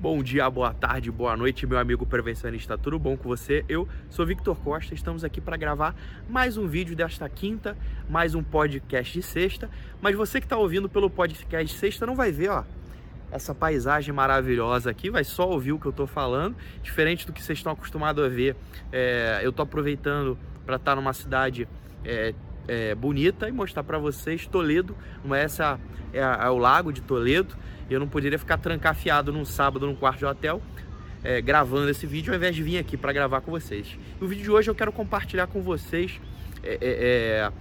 Bom dia, boa tarde, boa noite, meu amigo prevencionista. Tudo bom com você? Eu sou Victor Costa. Estamos aqui para gravar mais um vídeo desta quinta, mais um podcast de sexta. Mas você que está ouvindo pelo podcast de sexta não vai ver, ó, essa paisagem maravilhosa aqui, vai só ouvir o que eu estou falando. Diferente do que vocês estão acostumados a ver, é, eu estou aproveitando para estar tá numa cidade é, é, bonita e mostrar para vocês Toledo. Essa é, é o lago de Toledo eu não poderia ficar trancafiado num sábado num quarto de hotel é, gravando esse vídeo ao invés de vir aqui para gravar com vocês. O vídeo de hoje eu quero compartilhar com vocês é, é, é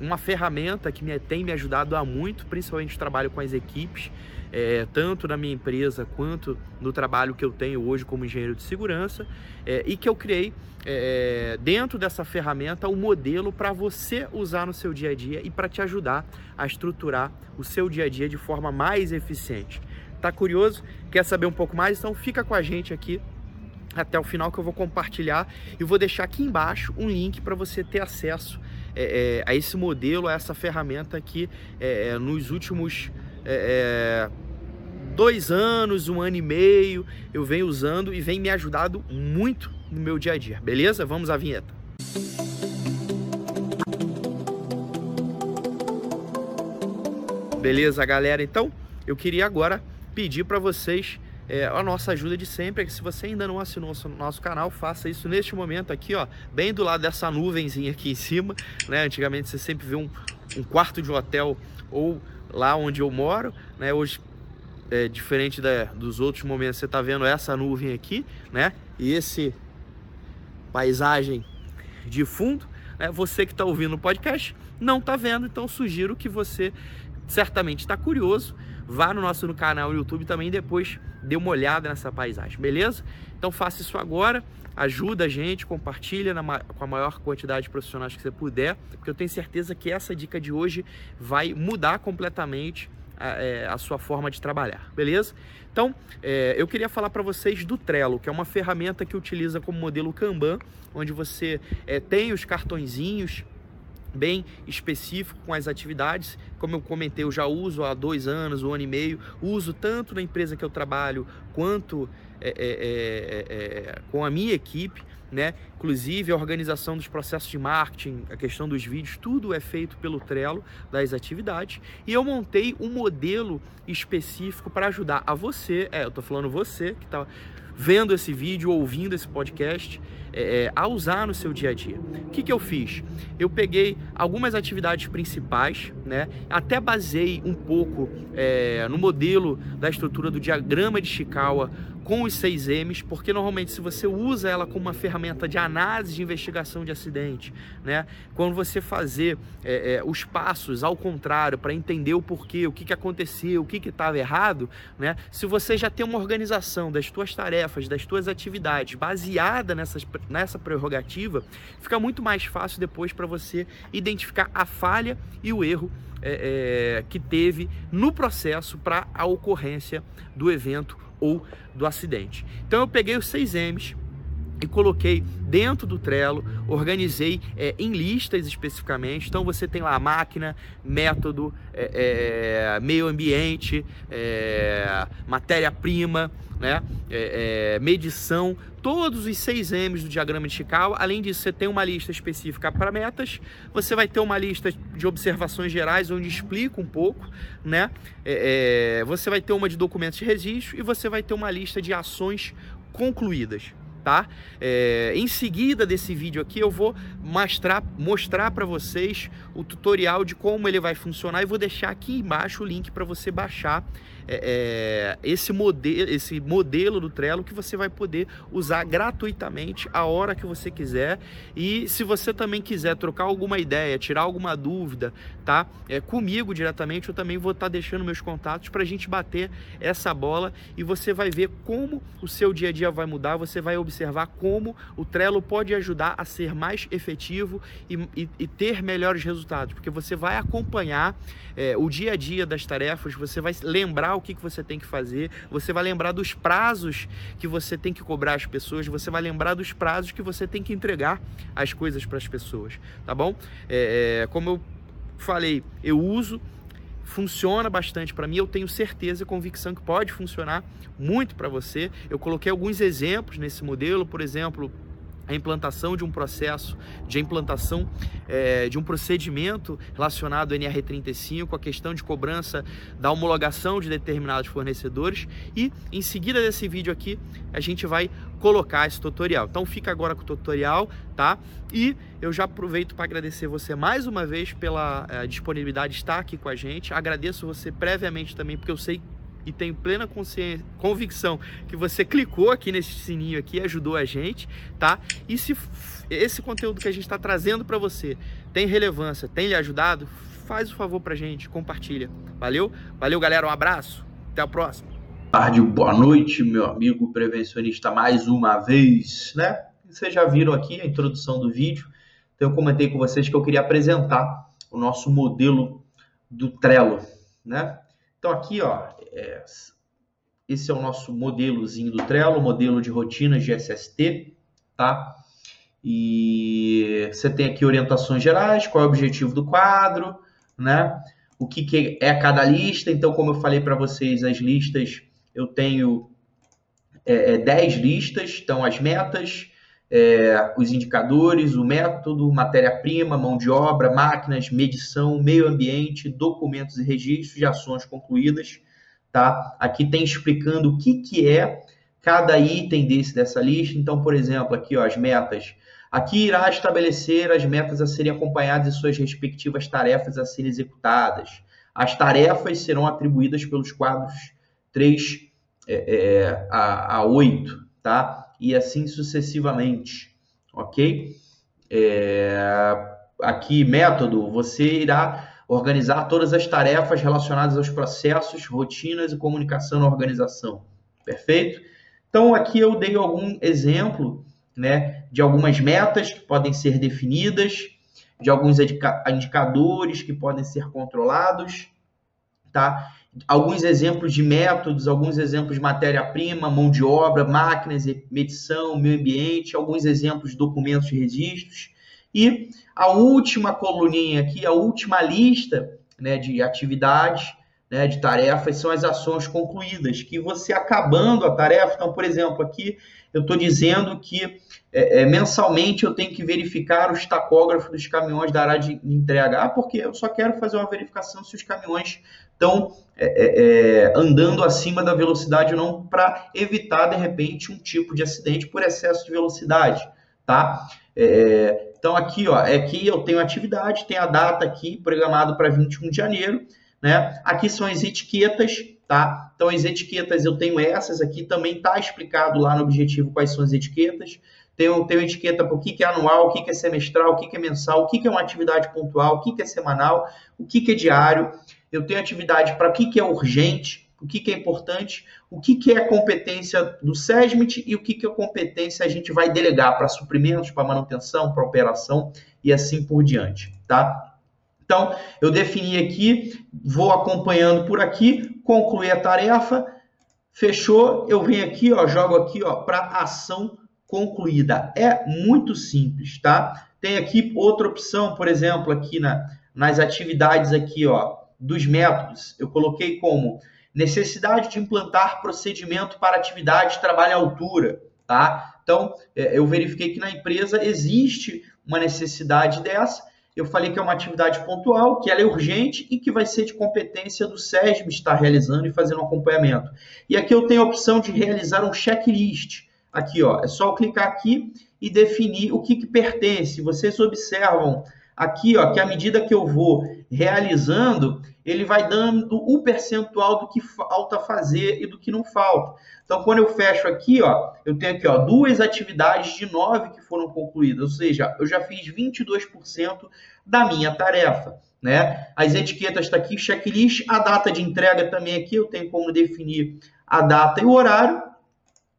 uma ferramenta que me, tem me ajudado há muito, principalmente no trabalho com as equipes, é, tanto na minha empresa quanto no trabalho que eu tenho hoje como engenheiro de segurança, é, e que eu criei é, dentro dessa ferramenta um modelo para você usar no seu dia a dia e para te ajudar a estruturar o seu dia a dia de forma mais eficiente. Tá curioso? Quer saber um pouco mais? Então fica com a gente aqui até o final que eu vou compartilhar e vou deixar aqui embaixo um link para você ter acesso é, é, a esse modelo, a essa ferramenta que é, é nos últimos dois anos, um ano e meio eu venho usando e vem me ajudado muito no meu dia a dia, beleza? Vamos à vinheta. Beleza, galera? Então, eu queria agora pedir para vocês é, a nossa ajuda de sempre. É que se você ainda não assinou o nosso canal, faça isso neste momento aqui, ó, bem do lado dessa nuvenzinha aqui em cima, né? Antigamente você sempre vê um, um quarto de hotel ou lá onde eu moro, né? Hoje é diferente da, dos outros momentos, você está vendo essa nuvem aqui, né? E esse paisagem de fundo, né? Você que está ouvindo o podcast não está vendo, então sugiro que você certamente está curioso, vá no nosso no canal no YouTube também depois dê uma olhada nessa paisagem, beleza? Então faça isso agora, ajuda a gente, compartilha na, com a maior quantidade de profissionais que você puder, porque eu tenho certeza que essa dica de hoje vai mudar completamente a, é, a sua forma de trabalhar, beleza? Então, é, eu queria falar para vocês do Trello, que é uma ferramenta que utiliza como modelo Kanban, onde você é, tem os cartõezinhos bem específico com as atividades. Como eu comentei, eu já uso há dois anos, um ano e meio, uso tanto na empresa que eu trabalho quanto é, é, é, com a minha equipe né? Inclusive a organização dos processos de marketing, a questão dos vídeos, tudo é feito pelo Trello das atividades. E eu montei um modelo específico para ajudar a você, é, eu estou falando você que está vendo esse vídeo, ouvindo esse podcast, é, é, a usar no seu dia a dia. O que, que eu fiz? Eu peguei algumas atividades principais, né? Até basei um pouco é, no modelo da estrutura do diagrama de Chikawa com os 6Ms, porque normalmente se você usa ela como uma ferramenta de análise de investigação de acidente, né? Quando você fazer é, é, os passos ao contrário para entender o porquê, o que, que aconteceu, o que estava errado, né? Se você já tem uma organização das suas tarefas, das suas atividades baseada nessas, nessa prerrogativa, fica muito mais fácil depois para você identificar a falha e o erro é, é, que teve no processo para a ocorrência do evento ou do acidente. Então eu peguei os 6 M's e coloquei dentro do Trello, organizei é, em listas especificamente. Então você tem lá máquina, método, é, é, meio ambiente, matéria-prima, né, medição, todos os 6 M's do diagrama de Chicago. Além disso, você tem uma lista específica para metas, você vai ter uma lista de observações gerais onde explica um pouco, né? você vai ter uma de documentos de registro e você vai ter uma lista de ações concluídas tá? É, em seguida desse vídeo aqui eu vou mostrar, mostrar para vocês o tutorial de como ele vai funcionar e vou deixar aqui embaixo o link para você baixar é, é, esse, modelo, esse modelo do Trello que você vai poder usar gratuitamente a hora que você quiser. E se você também quiser trocar alguma ideia, tirar alguma dúvida, tá? É, comigo diretamente, eu também vou estar tá deixando meus contatos para a gente bater essa bola e você vai ver como o seu dia a dia vai mudar, você vai observar como o Trello pode ajudar a ser mais efetivo e, e, e ter melhores resultados, porque você vai acompanhar é, o dia a dia das tarefas, você vai lembrar o que, que você tem que fazer, você vai lembrar dos prazos que você tem que cobrar as pessoas, você vai lembrar dos prazos que você tem que entregar as coisas para as pessoas, tá bom? É, é, como eu falei, eu uso funciona bastante para mim. Eu tenho certeza e convicção que pode funcionar muito para você. Eu coloquei alguns exemplos nesse modelo, por exemplo, a implantação de um processo, de implantação é, de um procedimento relacionado ao NR35, a questão de cobrança da homologação de determinados fornecedores e em seguida desse vídeo aqui a gente vai colocar esse tutorial. Então fica agora com o tutorial, tá? E eu já aproveito para agradecer você mais uma vez pela é, disponibilidade de estar aqui com a gente. Agradeço você previamente também porque eu sei e tenho plena convicção que você clicou aqui nesse sininho aqui, ajudou a gente, tá? E se esse conteúdo que a gente está trazendo para você tem relevância, tem lhe ajudado, faz o favor para gente, compartilha. Valeu? Valeu, galera. Um abraço. Até a próxima. Tarde, boa noite, meu amigo prevencionista, mais uma vez, né? Vocês já viram aqui a introdução do vídeo. Então, eu comentei com vocês que eu queria apresentar o nosso modelo do Trello, né? Então, aqui, ó, é, esse é o nosso modelozinho do Trello, modelo de rotinas de SST, tá? E você tem aqui orientações gerais, qual é o objetivo do quadro, né? O que, que é cada lista. Então, como eu falei para vocês, as listas, eu tenho é, 10 é, listas, então as metas, é, os indicadores, o método, matéria-prima, mão de obra, máquinas, medição, meio ambiente, documentos e registros de ações concluídas, tá? Aqui tem explicando o que, que é cada item desse dessa lista. Então, por exemplo, aqui ó, as metas. Aqui irá estabelecer as metas a serem acompanhadas e suas respectivas tarefas a serem executadas. As tarefas serão atribuídas pelos quadros 3 é, é, a, a 8, tá? E assim sucessivamente, ok? É, aqui, método, você irá organizar todas as tarefas relacionadas aos processos, rotinas e comunicação na organização. Perfeito? Então, aqui eu dei algum exemplo né, de algumas metas que podem ser definidas, de alguns indicadores que podem ser controlados, tá? Alguns exemplos de métodos, alguns exemplos de matéria-prima, mão de obra, máquinas, medição, meio ambiente, alguns exemplos de documentos de registros e a última coluninha aqui, a última lista né, de atividades, né, de tarefas, são as ações concluídas, que você acabando a tarefa, então, por exemplo, aqui eu estou dizendo que é, é, mensalmente eu tenho que verificar os tacógrafos dos caminhões da área de entrega, ah, porque eu só quero fazer uma verificação se os caminhões estão é, é, é andando acima da velocidade ou não, para evitar, de repente, um tipo de acidente por excesso de velocidade, tá? É, então aqui, ó, é que eu tenho atividade, tem a data aqui programado para 21 de janeiro, né? Aqui são as etiquetas, tá? Então as etiquetas eu tenho essas aqui, também tá explicado lá no objetivo quais são as etiquetas. Tenho, tenho etiqueta para o que, que é anual, o que, que é semestral, o que, que é mensal, o que, que é uma atividade pontual, o que, que é semanal, o que, que é diário. Eu tenho atividade para o que, que é urgente, o que, que é importante, o que, que é competência do SESMIT e o que, que é competência a gente vai delegar para suprimentos, para manutenção, para operação e assim por diante, tá? Então, eu defini aqui, vou acompanhando por aqui, concluir a tarefa, fechou, eu venho aqui, ó, jogo aqui, ó, para ação concluída. É muito simples, tá? Tem aqui outra opção, por exemplo, aqui na, nas atividades aqui, ó, dos métodos, eu coloquei como necessidade de implantar procedimento para atividade de trabalho à altura, tá? Então, é, eu verifiquei que na empresa existe uma necessidade dessa. Eu falei que é uma atividade pontual, que ela é urgente e que vai ser de competência do SESB estar realizando e fazendo acompanhamento. E aqui eu tenho a opção de realizar um checklist. Aqui, ó, é só eu clicar aqui e definir o que, que pertence. Vocês observam aqui, ó, que à medida que eu vou realizando, ele vai dando o percentual do que falta fazer e do que não falta. Então, quando eu fecho aqui, ó, eu tenho aqui ó, duas atividades de nove que foram concluídas, ou seja, eu já fiz 22% da minha tarefa. Né? As etiquetas estão tá aqui, checklist, a data de entrega também aqui, eu tenho como definir a data e o horário,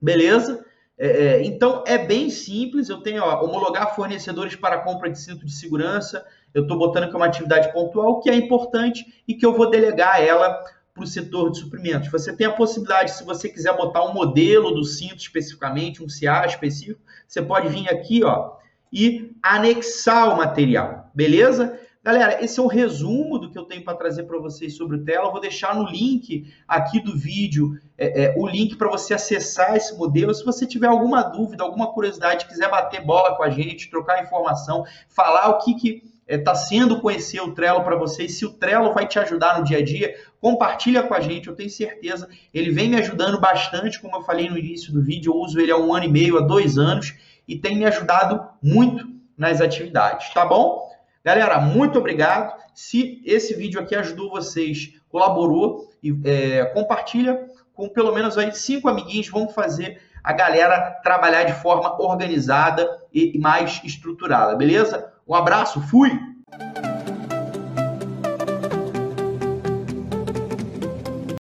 beleza? É, é, então é bem simples. Eu tenho ó, homologar fornecedores para compra de cinto de segurança. Eu estou botando que é uma atividade pontual que é importante e que eu vou delegar ela para o setor de suprimentos. Você tem a possibilidade, se você quiser botar um modelo do cinto especificamente, um CA específico, você pode vir aqui ó, e anexar o material, beleza? Galera, esse é o resumo do que eu tenho para trazer para vocês sobre o Trello. Eu vou deixar no link aqui do vídeo é, é, o link para você acessar esse modelo. Se você tiver alguma dúvida, alguma curiosidade, quiser bater bola com a gente, trocar informação, falar o que, que está é, sendo conhecer o Trello para vocês, se o Trello vai te ajudar no dia a dia, compartilha com a gente, eu tenho certeza. Ele vem me ajudando bastante, como eu falei no início do vídeo, eu uso ele há um ano e meio, há dois anos, e tem me ajudado muito nas atividades, tá bom? Galera, muito obrigado. Se esse vídeo aqui ajudou vocês, colaborou, é, compartilha com pelo menos aí cinco amiguinhos. Vamos fazer a galera trabalhar de forma organizada e mais estruturada, beleza? Um abraço, fui!